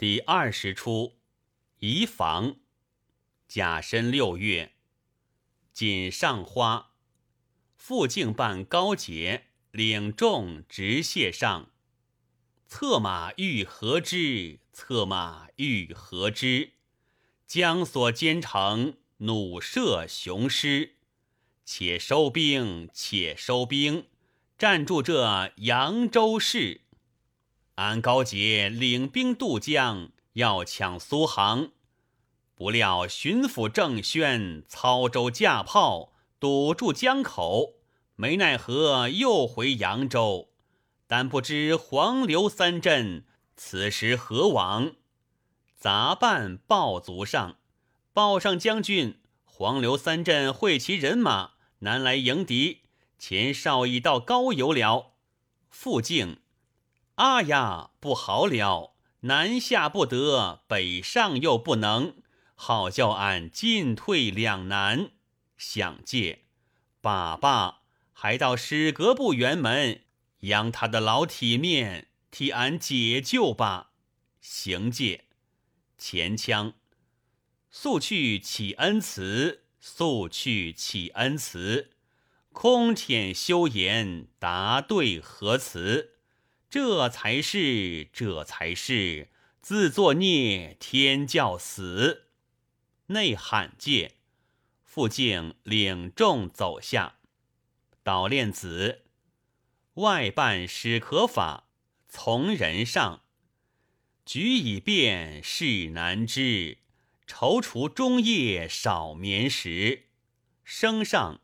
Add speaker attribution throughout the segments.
Speaker 1: 第二十出，移防。甲申六月，锦上花。副敬办高节领众直谢上。策马欲何之？策马欲何之？将所兼程，弩射雄狮。且收兵，且收兵，占住这扬州市。安高杰领兵渡江，要抢苏杭，不料巡抚郑宣操舟架炮，堵住江口，没奈何又回扬州。但不知黄刘三镇此时何往？杂办报卒上，报上将军黄刘三镇会齐人马南来迎敌，前哨已到高邮了。复敬。啊呀，不好了！南下不得，北上又不能，好叫俺进退两难。想借，爸爸还到史阁部辕门，扬他的老体面，替俺解救吧。行借，前腔，速去启恩慈，速去启恩慈，空舔修言，答对何辞？这才是，这才是自作孽，天教死。内罕戒，傅敬领众走下，捣练子，外办史可法，从人上。举以便事难知，踌躇中夜少眠时。升上，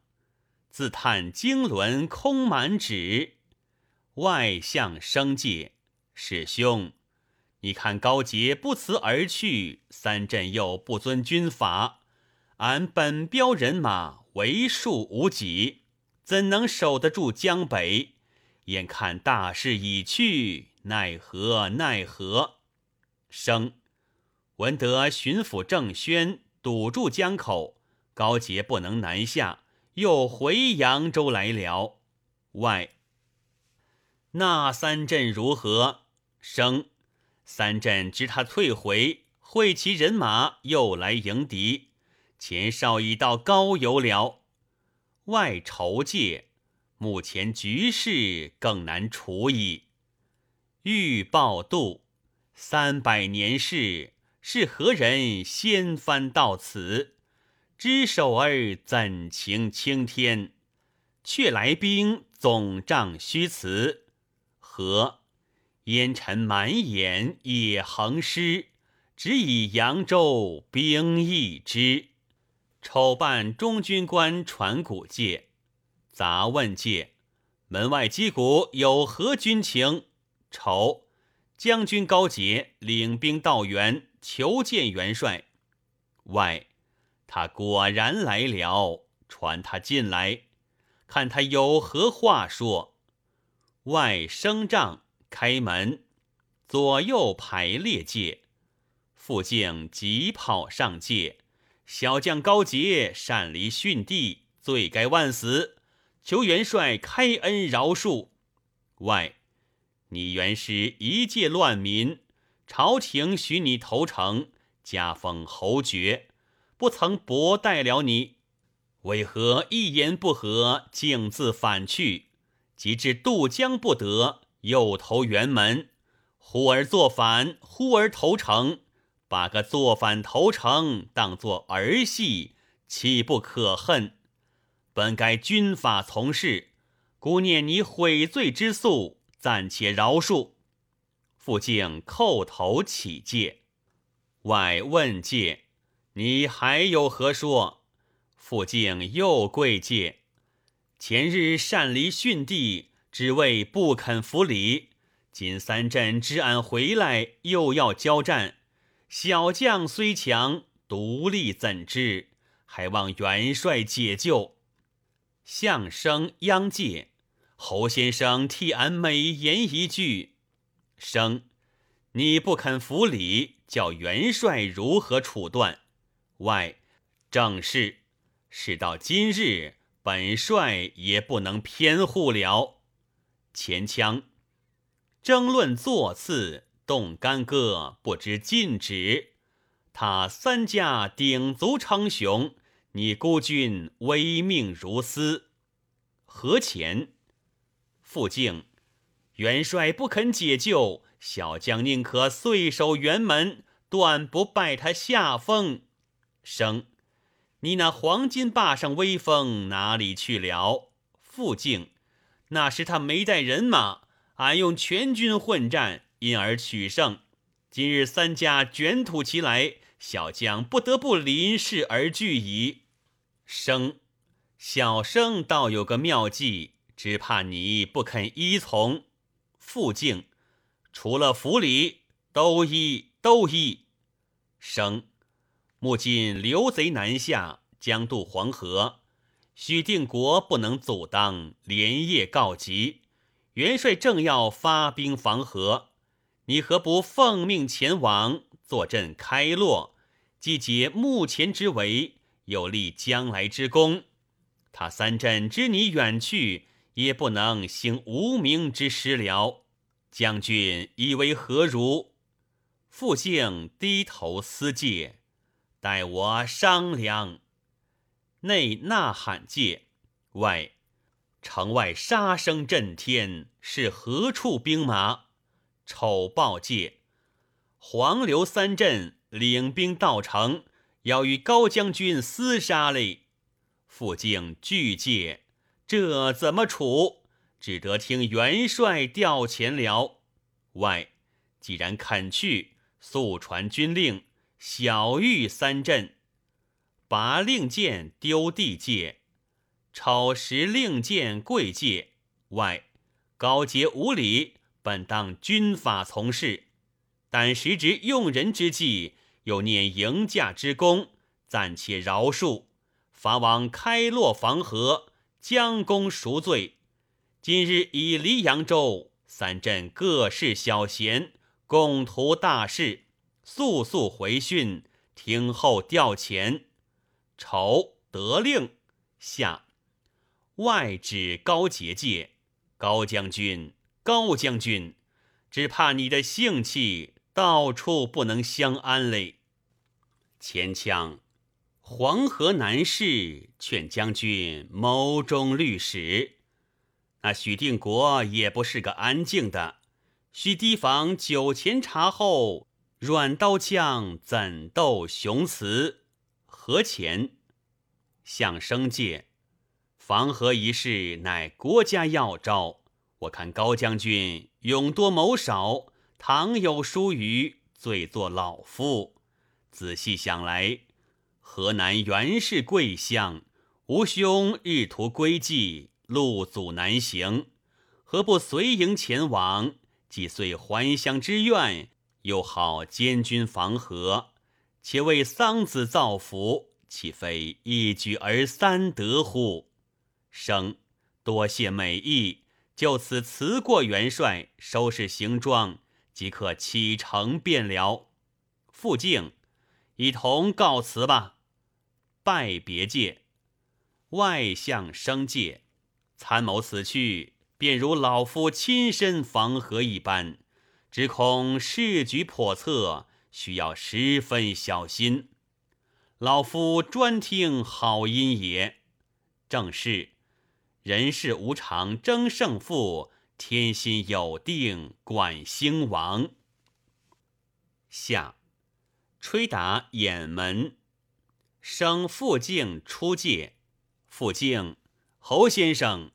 Speaker 1: 自叹经纶空满纸。外相生界，师兄，你看高杰不辞而去，三镇又不遵军法，俺本标人马为数无几，怎能守得住江北？眼看大势已去，奈何奈何？生闻得巡抚郑宣堵住江口，高杰不能南下，又回扬州来了。外。那三镇如何？生三镇知他退回，会其人马又来迎敌。前哨已到高邮了，外筹借，目前局势更难处矣。欲报度三百年事，是何人先翻到此？知首儿怎情青天？却来兵总帐虚辞。和烟尘满眼也横尸，只以扬州兵役之。丑办中军官传古界，杂问界，门外击鼓有何军情？丑将军高杰领兵到援，求见元帅。外他果然来了，传他进来，看他有何话说。外升帐开门，左右排列界。副将急跑上界，小将高杰擅离训地，罪该万死，求元帅开恩饶恕。外，你原是一介乱民，朝廷许你投诚，加封侯爵，不曾薄待了你，为何一言不合，径自反去？及至渡江不得，又投辕门，忽而作反，忽而投诚，把个作反投诚当作儿戏，岂不可恨？本该军法从事，姑念你悔罪之诉，暂且饶恕。复敬叩头起戒，外问戒，你还有何说？复敬又跪戒。前日擅离训地，只为不肯服礼。今三镇知俺回来，又要交战。小将虽强，独立怎知？还望元帅解救。相声央介，侯先生替俺美言一句。生，你不肯服礼，叫元帅如何处断？外，正是。事到今日。本帅也不能偏护了。前腔争论座次，动干戈，不知禁止。他三家鼎足称雄，你孤军危命如斯，何前？傅敬，元帅不肯解救，小将宁可碎守辕门，断不拜他下风。生，你那黄金坝上威风哪里去了？傅敬，那时他没带人马，俺用全军混战，因而取胜。今日三家卷土齐来，小将不得不临事而惧矣。生，小生倒有个妙计。只怕你不肯依从，傅敬，除了府里都依都依。生，目近刘贼南下，将渡黄河，许定国不能阻挡，连夜告急。元帅正要发兵防河，你何不奉命前往，坐镇开洛，既解目前之围，有立将来之功。他三镇知你远去。也不能行无名之师了。将军以为何如？傅敬低头思戒，待我商量。内呐喊界，外城外杀声震天，是何处兵马？丑报界，黄刘三镇领兵到城，要与高将军厮杀嘞。傅敬拒戒。这怎么处？只得听元帅调遣了。外既然肯去，速传军令，小玉三镇，拔令箭丢地界，抄拾令箭贵界。外。高洁无礼，本当军法从事，但时值用人之际，又念迎驾之功，暂且饶恕，法王开落防河。将功赎罪，今日已离扬州，三镇各事小贤，共图大事，速速回讯，听候调遣。丑得令下，外指高结界，高将军，高将军，只怕你的性气到处不能相安嘞。前腔。黄河难事，劝将军谋中律史。那许定国也不是个安静的，须提防酒前茶后，软刀枪怎斗雄雌？何前相生界，防河一事乃国家要招。我看高将军勇多谋少，倘有疏虞，罪作老夫。仔细想来。河南原是贵相，吾兄日途归迹，路阻难行，何不随营前往？既遂还乡之愿，又好监军防河，且为桑梓造福，岂非一举而三得乎？生多谢美意，就此辞过元帅，收拾行装，即可启程便了。傅敬，一同告辞吧。拜别界，外相生界，参谋此去，便如老夫亲身防河一般，只恐事局叵测，需要十分小心。老夫专听好音也。正是人世无常，争胜负；天心有定，管兴亡。下，吹打掩门。生傅敬出界，傅敬，侯先生，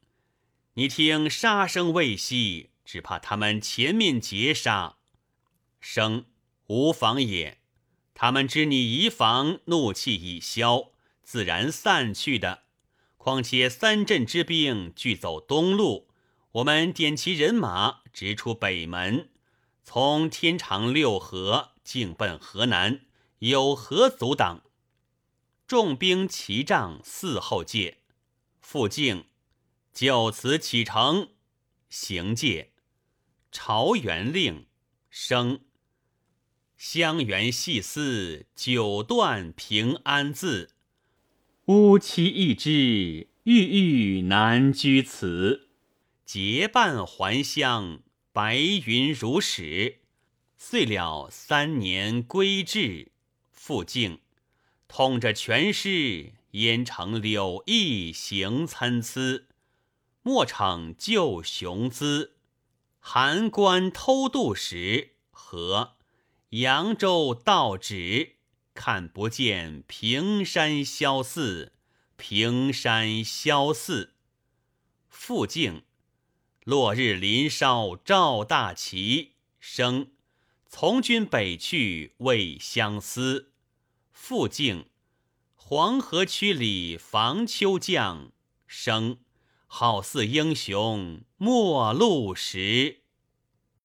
Speaker 1: 你听杀声未息，只怕他们前面截杀。生无妨也，他们知你移防，怒气已消，自然散去的。况且三镇之兵俱走东路，我们点齐人马，直出北门，从天长六合，径奔河南，有何阻挡？重兵齐仗四后界，复敬，就此启程行界。朝元令生，襄垣细思，九段平安字。乌妻一枝，郁郁难居此。结伴还乡，白云如史。遂了三年归至，复敬，统着全诗，焉成柳毅行参差，莫逞旧雄姿。函关偷渡时，和扬州道止，看不见平山萧寺。平山萧寺，复敬。落日临烧赵大旗，生从军北去未相思。复敬。黄河曲里防秋将，生好似英雄末路时。